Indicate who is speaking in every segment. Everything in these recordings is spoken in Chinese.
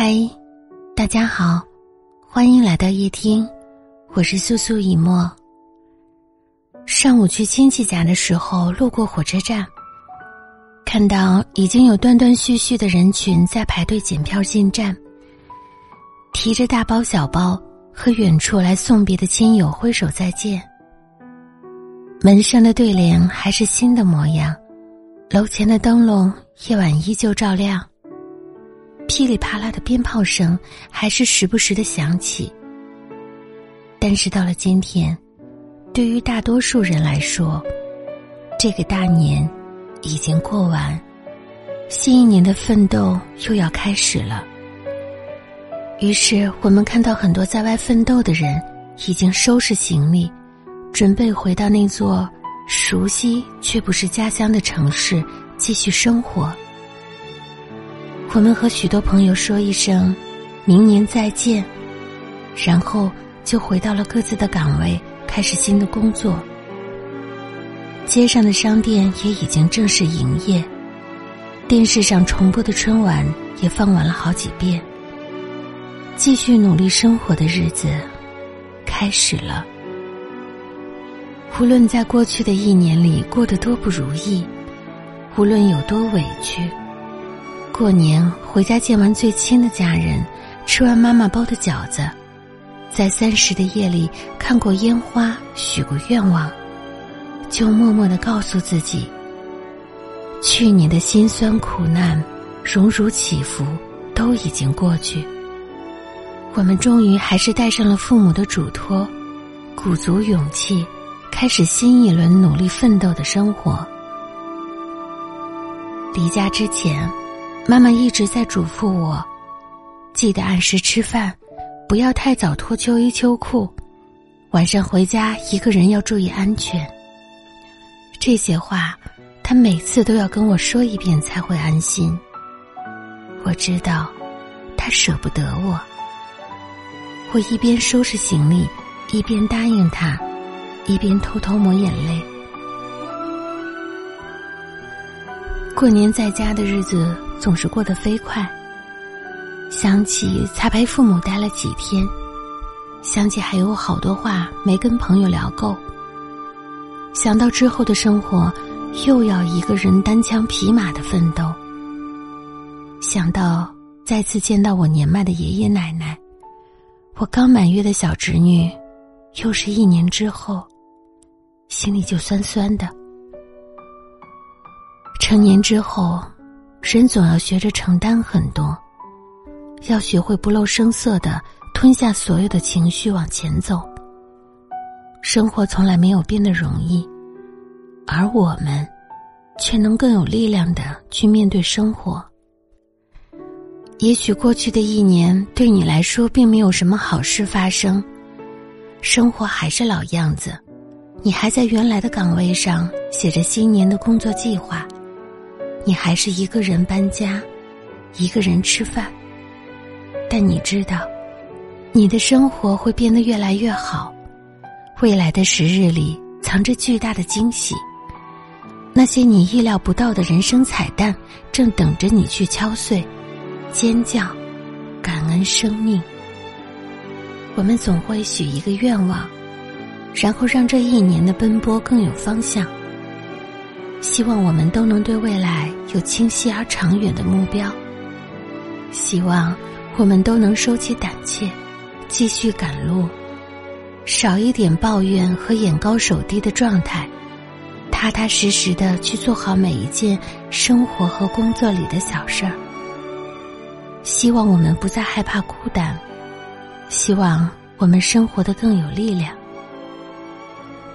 Speaker 1: 嗨，大家好，欢迎来到夜听，我是素素以沫。上午去亲戚家的时候，路过火车站，看到已经有断断续续的人群在排队检票进站，提着大包小包和远处来送别的亲友挥手再见。门上的对联还是新的模样，楼前的灯笼夜晚依旧照亮。噼里啪啦的鞭炮声还是时不时的响起，但是到了今天，对于大多数人来说，这个大年已经过完，新一年的奋斗又要开始了。于是，我们看到很多在外奋斗的人已经收拾行李，准备回到那座熟悉却不是家乡的城市继续生活。我们和许多朋友说一声“明年再见”，然后就回到了各自的岗位，开始新的工作。街上的商店也已经正式营业，电视上重播的春晚也放完了好几遍。继续努力生活的日子开始了。无论在过去的一年里过得多不如意，无论有多委屈。过年回家见完最亲的家人，吃完妈妈包的饺子，在三十的夜里看过烟花，许过愿望，就默默的告诉自己：去年的辛酸苦难、荣辱起伏都已经过去。我们终于还是带上了父母的嘱托，鼓足勇气，开始新一轮努力奋斗的生活。离家之前。妈妈一直在嘱咐我，记得按时吃饭，不要太早脱秋衣秋裤，晚上回家一个人要注意安全。这些话，她每次都要跟我说一遍才会安心。我知道，她舍不得我。我一边收拾行李，一边答应她，一边偷偷抹眼泪。过年在家的日子。总是过得飞快。想起才陪父母待了几天，想起还有好多话没跟朋友聊够。想到之后的生活，又要一个人单枪匹马的奋斗。想到再次见到我年迈的爷爷奶奶，我刚满月的小侄女，又是一年之后，心里就酸酸的。成年之后。人总要学着承担很多，要学会不露声色的吞下所有的情绪往前走。生活从来没有变得容易，而我们，却能更有力量的去面对生活。也许过去的一年对你来说并没有什么好事发生，生活还是老样子，你还在原来的岗位上写着新年的工作计划。你还是一个人搬家，一个人吃饭，但你知道，你的生活会变得越来越好。未来的时日里藏着巨大的惊喜，那些你意料不到的人生彩蛋正等着你去敲碎、尖叫、感恩生命。我们总会许一个愿望，然后让这一年的奔波更有方向。希望我们都能对未来有清晰而长远的目标。希望我们都能收起胆怯，继续赶路，少一点抱怨和眼高手低的状态，踏踏实实的去做好每一件生活和工作里的小事儿。希望我们不再害怕孤单，希望我们生活的更有力量。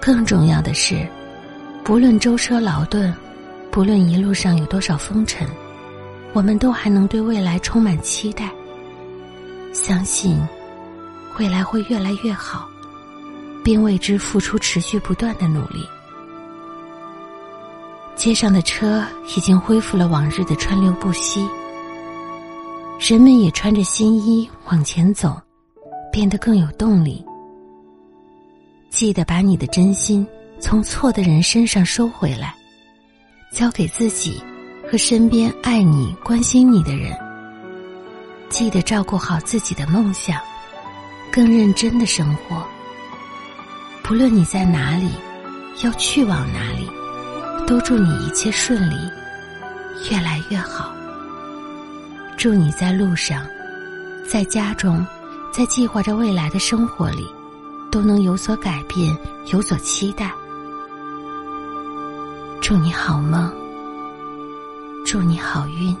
Speaker 1: 更重要的是。不论舟车劳顿，不论一路上有多少风尘，我们都还能对未来充满期待。相信未来会越来越好，并为之付出持续不断的努力。街上的车已经恢复了往日的川流不息，人们也穿着新衣往前走，变得更有动力。记得把你的真心。从错的人身上收回来，交给自己和身边爱你、关心你的人。记得照顾好自己的梦想，更认真的生活。不论你在哪里，要去往哪里，都祝你一切顺利，越来越好。祝你在路上，在家中，在计划着未来的生活里，都能有所改变，有所期待。祝你好梦，祝你好运。